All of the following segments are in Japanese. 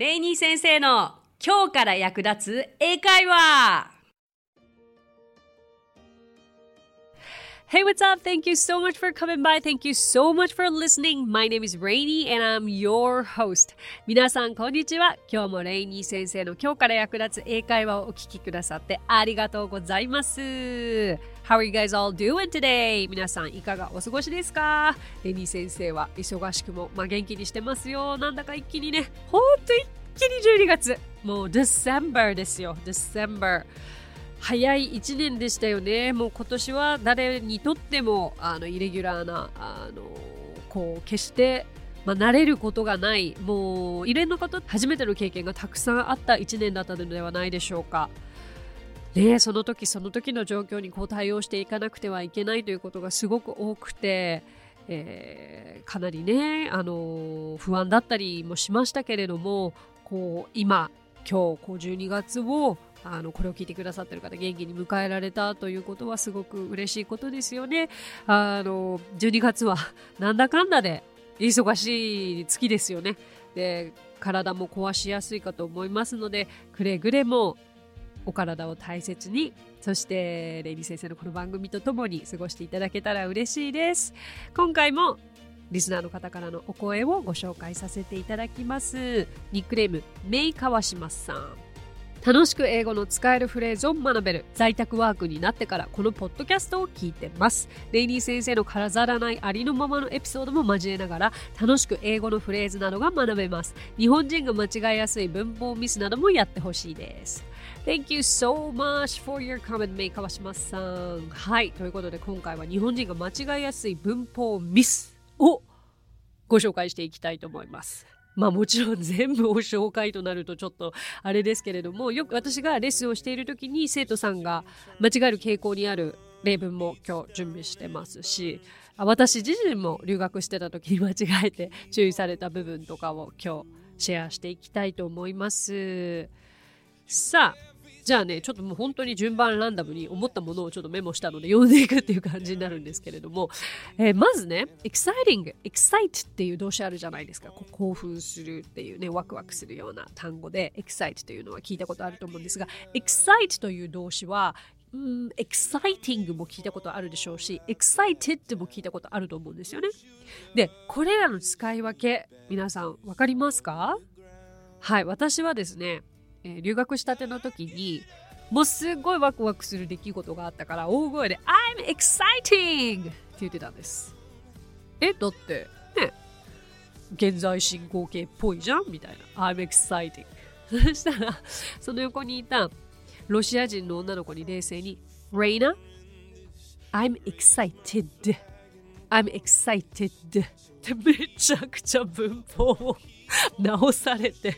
レイニー先生の今日から役立つ英会話。Hey, what's up? Thank you so much for coming by. Thank you so much for listening. My name is Rainy and I'm your host. 皆さん、こんにちは。今日もレイニー先生の今日から役立つ英会話をお聞きくださってありがとうございます。How are you guys all doing today? 皆さん、いかがお過ごしですかレイニー先生は忙しくも、まあ、元気にしてますよ。なんだか一気にね、ほんと一気に12月。もう December ですよ。December。早い1年でしたよね。もう今年は誰にとってもあのイレギュラーなあのこう決して、まあ、慣れることがないもう異例の方初めての経験がたくさんあった1年だったのではないでしょうか。ね、その時その時の状況にこう対応していかなくてはいけないということがすごく多くて、えー、かなりね、あの不安だったりもしましたけれどもこう今今日こう12月をあのこれを聞いてくださってる方元気に迎えられたということはすごく嬉しいことですよね。あの12月は なんだかんだで忙しい月ですよね。で体も壊しやすいかと思いますのでくれぐれもお体を大切にそしてレイリー先生のこの番組とともに過ごしていただけたら嬉しいです今回もリスナーの方からのお声をご紹介させていただきますニックネームメイ川島さん楽しく英語の使えるフレーズを学べる在宅ワークになってからこのポッドキャストを聞いてますレイニー先生の飾らないありのままのエピソードも交えながら楽しく英語のフレーズなどが学べます日本人が間違いやすい文法ミスなどもやってほしいです Thank you so much for your comment, メイ川島さん。はい。ということで、今回は日本人が間違いやすい文法ミスをご紹介していきたいと思います。まあもちろん全部を紹介となるとちょっとあれですけれどもよく私がレッスンをしている時に生徒さんが間違える傾向にある例文も今日準備してますし私自身も留学してた時に間違えて 注意された部分とかを今日シェアしていきたいと思います。さあじゃあね、ちょっともう本当に順番ランダムに思ったものをちょっとメモしたので読んでいくっていう感じになるんですけれども、えー、まずね、exciting、excite っていう動詞あるじゃないですか。こう興奮するっていうね、ワクワクするような単語で、excite というのは聞いたことあると思うんですが、excite という動詞は、うん、exciting も聞いたことあるでしょうし、excited も聞いたことあると思うんですよね。で、これらの使い分け、皆さん分かりますか？はい、私はですね、えー、留学したての時にもうすごいワクワクする出来事があったから大声で「I'm exciting!」って言ってたんです。えだってね現在進行形っぽいじゃん？みたいな「I'm exciting! 」そしたらその横にいたロシア人の女の子に冷静に「Reina? I'm excited!」I'm excited ってめちゃくちゃ文法を 直されて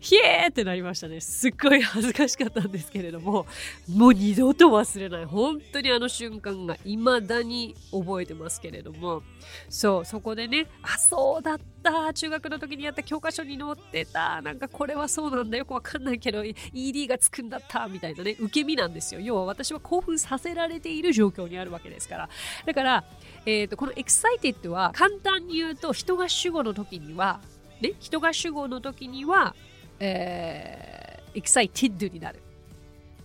ひえーってなりましたね。すっごい恥ずかしかったんですけれども、もう二度と忘れない。本当にあの瞬間が未だに覚えてますけれども、そう、そこでね、あ、そうだった。中学の時にやった教科書に載ってた。なんかこれはそうなんだ。よくわかんないけど、ED がつくんだった。みたいなね、受け身なんですよ。要は私は興奮させられている状況にあるわけですから。だから、えーと、この excited は簡単に言うと人が主語の時にはね、人が主語の時にはえー、excited になる。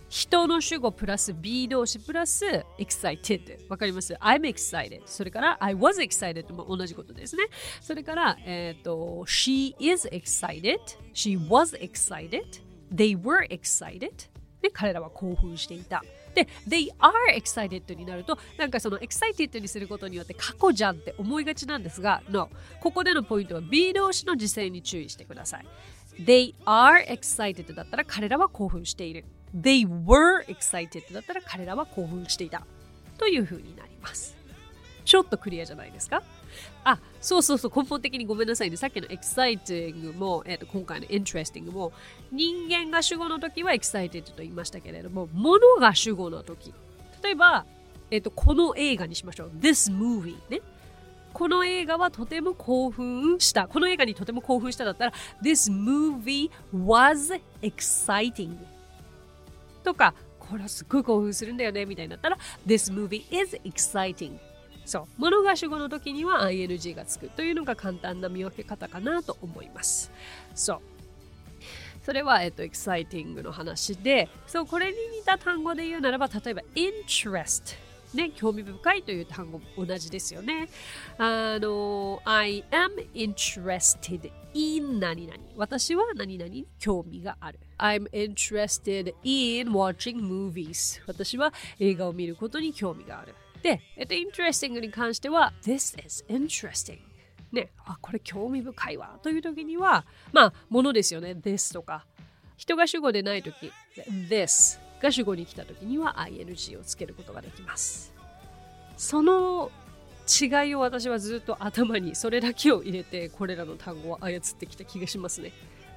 人の主語プラス B 動詞プラス excited。わかります ?I'm excited。それから I was excited も同じことですね。それから、え、ー、と She is excited。She was excited。They were excited。で、彼らは興奮していた。で、they are excited になると、なんかその excited にすることによって過去じゃんって思いがちなんですが、no。ここでのポイントは B 動詞の時制に注意してください。They are excited だったら彼らは興奮している。They were excited だったら彼らは興奮していた。という風になります。ちょっとクリアじゃないですか？あ、そうそうそう、根本的にごめんなさいね。さっきの exciting も、えー、と今回の interesting も、人間が主語の時は excited と言いましたけれども、物が主語の時。例えば、えー、とこの映画にしましょう。this movie ね。この映画はとても興奮した。この映画にとても興奮しただったら、This movie was exciting. とか、これはすっごい興奮するんだよね、みたいになったら、This movie is exciting. そう。物が主語の時には ing がつくというのが簡単な見分け方かなと思います。そう。それは、えっと、エキサイティングの話で、そう、これに似た単語で言うならば、例えば、interest。ね、興味深いという単語も同じですよね。あの、I am interested in 何々。私は何々に興味がある。I'm interested in watching movies. 私は映画を見ることに興味がある。で、えっと、interesting に関しては、This is interesting. ね、あ、これ興味深いわ。という時には、まあ、ものですよね。this とか。人が主語でない時、this が主語に来た時には ing をつけることができます。その違いを私はずっと頭にそれだけを入れてこれらの単語を操ってきた気がしますね。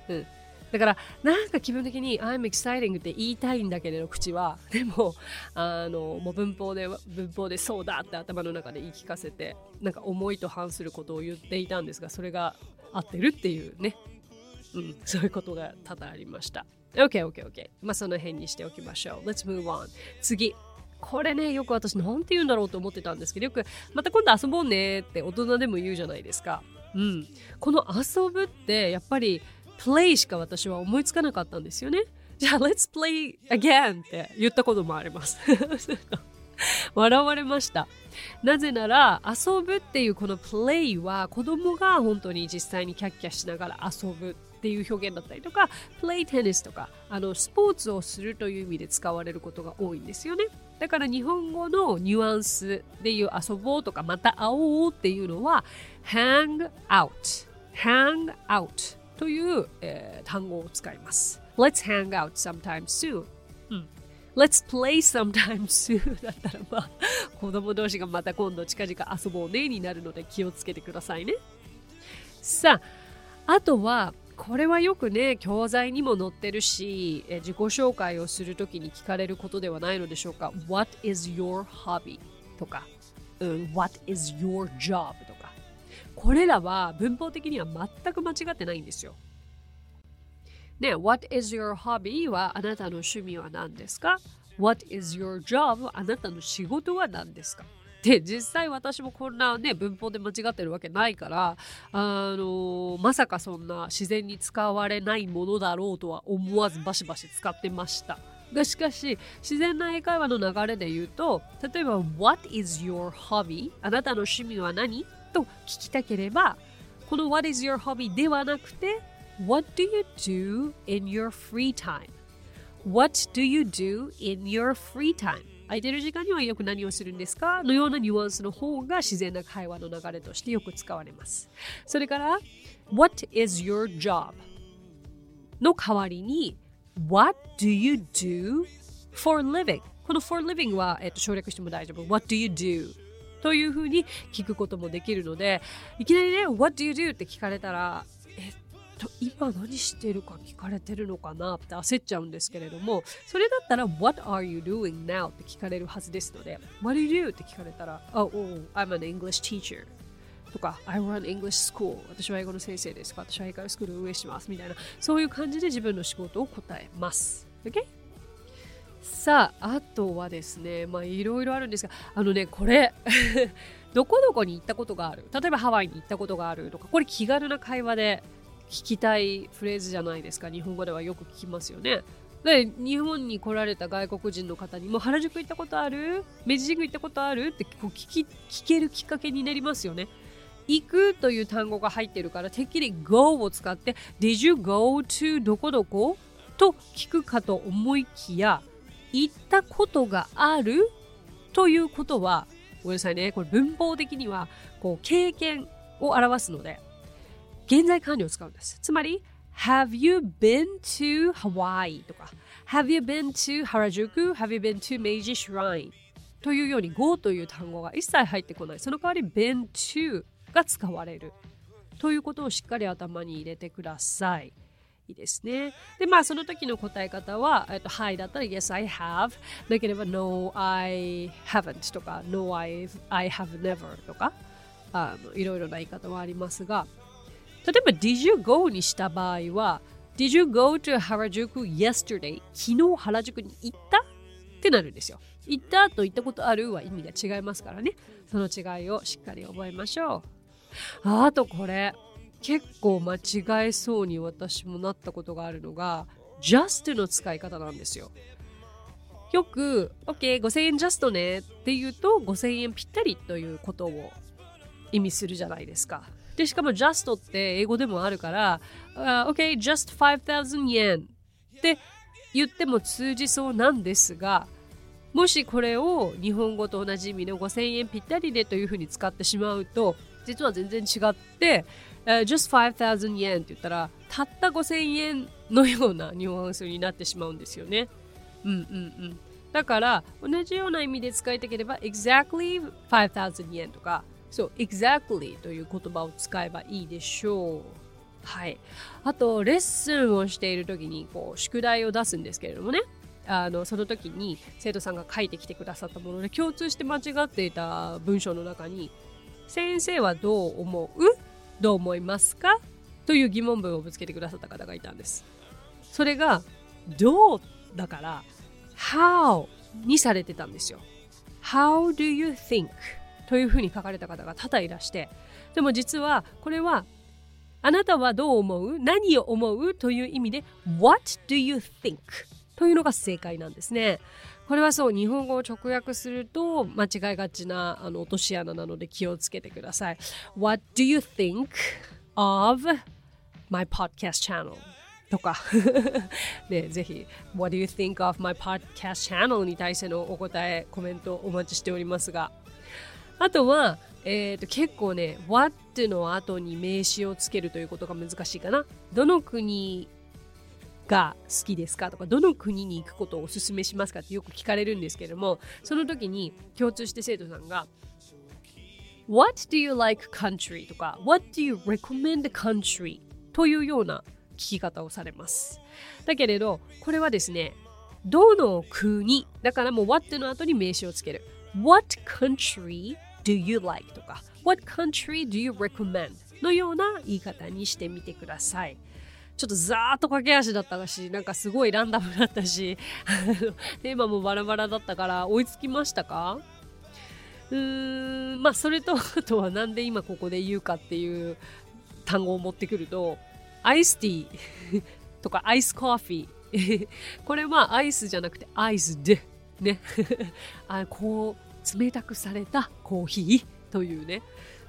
うん。だからなんか気分的に I'm exciting って言いたいんだけれど口はでもあのもう文法で文法でそうだって頭の中で言い聞かせてなんか思いと反することを言っていたんですがそれが合ってるっていうね、うん、そういうことが多々ありました。OK, OK, OK. まあその辺にしておきましょう。Let's move on. 次。これね、よく私なんて言うんだろうと思ってたんですけど、よくまた今度遊ぼうねって大人でも言うじゃないですか。うん。この遊ぶってやっぱり play しか私は思いつかなかったんですよね。じゃあ let's play again って言ったこともあります。笑われました。なぜなら遊ぶっていうこの play は子供が本当に実際にキャッキャしながら遊ぶっていう表現だったりとか、プレイテニスとか、あのスポーツをするという意味で使われることが多いんですよね。だから日本語のニュアンスでいう遊ぼうとかまた会おうっていうのは hang out hang out という、えー、単語を使います。Let's hang out sometime soon、うん、Let's play sometime soon だったらまあ子供同士がまた今度近々遊ぼうねになるので気をつけてくださいね。さああとはこれはよくね教材にも載ってるし自己紹介をするときに聞かれることではないのでしょうか What is your hobby? とか、うん、What is your job? とかこれらは文法的には全く間違ってないんですよね What is your hobby? はあなたの趣味は何ですか？What is your job? あなたの仕事は何ですか？で実際私もこんなね文法で間違ってるわけないからあのまさかそんな自然に使われないものだろうとは思わずバシバシ使ってました。がしかし自然な英会話の流れで言うと例えば What is your hobby? あなたの趣味は何？と聞きたければこの What is your hobby? ではなくて What do you do in your free time? What do you do in your free time? 空いてる時間にはよく何をするんですか？のようなニュアンスの方が自然な会話の流れとしてよく使われます。それから、What is your job? の代わりに、What do you do for living? この for living は、えっと、省略しても大丈夫。What do you do? というふうに聞くこともできるので、いきなりね、What do you do? って聞かれたら、えっと今何してるか聞かれてるのかなって焦っちゃうんですけれどもそれだったら What are you doing now? って聞かれるはずですので What do you do? って聞かれたら Oh, oh I'm an English teacher とか I run English school 私は英語の先生ですか？私は英会話スクールを運営しますみたいなそういう感じで自分の仕事を答えます OK? さあ、あとはですね、まあいろいろあるんですが、あのね、これ どこどこに行ったことがある？例えばハワイに行ったことがあるとか、これ気軽な会話で聞きたいフレーズじゃないですか。日本語ではよく聞きますよね。で日本に来られた外国人の方にも原宿行ったことある？明治神宮行ったことある？ってこう聞き聞けるきっかけになりますよね。行くという単語が入ってるからてっきり go を使って Did you go to どこどこ？と聞くかと思いきや行ったことがある？ということはごめんなさいね。これ文法的にはこう経験を表すので現在完了を使うんです。つまり、Have you been to Hawaii? とか、Have you been to Harajuku? Have you been to Meiji Shrine? というように go という単語が一切入ってこない。その代わり been to が使われる。ということをしっかり頭に入れてください。いいですね。で、まあ、その時の答え方は、えっと、はいだったら Yes, I have。なければ No, I haven't とか No, I, I have never とかあのいろいろな言い方はありますが、例えば Did you go にした場合は Did you go to Harajuku yesterday? 昨日原宿に行ったってなるんですよ。行ったと言ったことあるは意味が違いますからね。その違いをしっかり覚えましょう。あとこれ。結構間違えそうに私もなったことがあるのが just の使い方なんですよ。よく OK5000 円ジャストねって言うと5000円ぴったりということを意味するじゃないですか。で、しかも just って英語でもあるから、uh, OK, just 5000 yen って言っても通じそうなんですが、もしこれを日本語と同じ意味の5000円ぴったりでというふうに使ってしまうと、実は全然違って、uh, just 5000 yen って言ったら、たった5000円のようなニュアンスになってしまうんですよね。うんうんうん。だから同じような意味で使いたければ exactly 5000 yen とかそう exactly という言葉を使えばいいでしょう。はい。あと、レッスンをしている時にこう宿題を出すんですけれどもね。あのその時に生徒さんが書いてきてくださったもので共通して間違っていた文章の中に「先生はどう思う？どう思いますか?」という疑問文をぶつけてくださった方がいたんです。それが「どう」だから how にされてたんですよ。How do you think? というふうに書かれた方が多々いらして、でも実はこれはあなたはどう思う？何を思う？という意味で What do you think? というのが正解なんですね。これはそう日本語を直訳すると間違いがちなあの落とし穴なので気をつけてください。What do you think of my podcast channel? とかでぜひ What do you think of my podcast channel に対してのお答えコメントお待ちしておりますがあとは、えーと、結構ね What の後に名詞をつけるということが難しいかなどの国が好きですかとかどの国に行くことをお勧めしますかってよく聞かれるんですけれどもその時に共通して生徒さんが What do you like country? とか What do you recommend country? というような聞き方をされます。だけれど、これはですね、どの国だからもう what の後に名詞をつける。What country do you like? とか What country do you recommend? のような言い方にしてみてください。ちょっとザーッと駆け足だったし、なんかすごいランダムだったし、テーマもバラバラだったから追いつきましたか？うーん、まあそれとあとはなんで今ここで言うかっていう単語を持ってくると、アイスティーとかアイスコーヒーこれはアイスじゃなくてアイスでね あこう冷たくされたコーヒーというね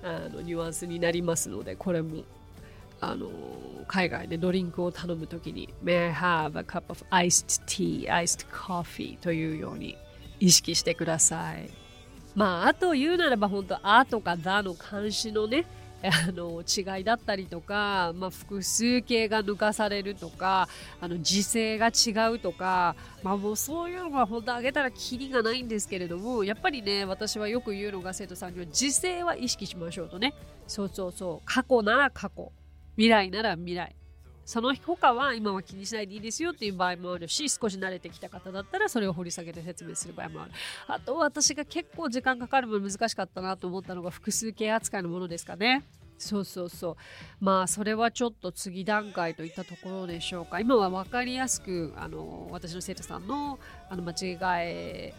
あのニュアンスになりますのでこれもあの海外でドリンクを頼むときに May I have a cup of iced tea, iced coffee というように意識してください。まああと言うならば本当あとかだの監視のねあの違いだったりとか、まあ、複数形が抜かされるとかあの時勢が違うとか、まあ、もうそういうのは本当あげたらキリがないんですけれどもやっぱりね私はよく言うのが生徒さんには時勢は意識しましょうとね。そうそうそう。過去なら過去。未来なら未来。その他は今は気にしないでいいですよっていう場合もあるし少し慣れてきた方だったらそれを掘り下げて説明する場合もある。あと私が結構時間かかるも難しかったなと思ったのが複数形扱いのものですかね。そうそうそう。まあそれはちょっと次段階といったところでしょうか。今は分かりやすくあの私の生徒さんのあの間違え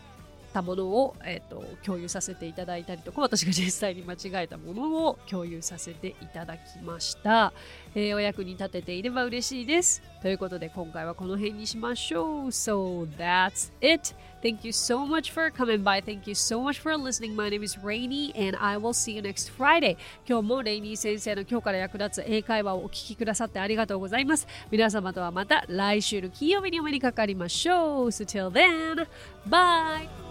たものを、えーと、共有させていただいたりとか私が実際に間違えたものを共有させていただきました、えー、お役に立てていれば嬉しいです。ということで今回はこの辺にしましょう。So that's it. Thank you so much for coming by. Thank you so much for listening. My name is Rainy and I will see you next Friday. 今日もレイニー先生の今日から役立つ英会話をお聞きくださってありがとうございます。皆様とはまた来週の金曜日にお目にかかりましょう。So till then bye!